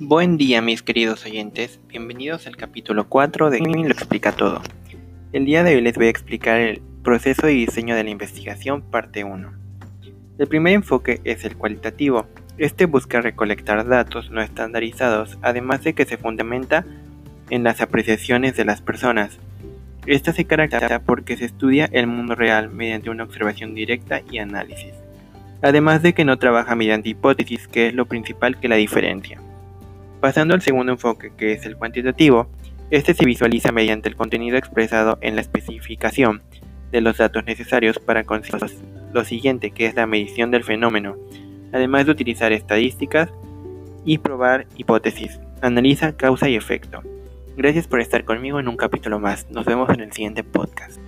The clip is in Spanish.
Buen día mis queridos oyentes, bienvenidos al capítulo 4 de lo explica todo. El día de hoy les voy a explicar el proceso y diseño de la investigación parte 1. El primer enfoque es el cualitativo. Este busca recolectar datos no estandarizados, además de que se fundamenta en las apreciaciones de las personas. Esta se caracteriza porque se estudia el mundo real mediante una observación directa y análisis. Además de que no trabaja mediante hipótesis, que es lo principal que la diferencia. Pasando al segundo enfoque, que es el cuantitativo, este se visualiza mediante el contenido expresado en la especificación de los datos necesarios para conseguir lo siguiente, que es la medición del fenómeno, además de utilizar estadísticas y probar hipótesis. Analiza causa y efecto. Gracias por estar conmigo en un capítulo más. Nos vemos en el siguiente podcast.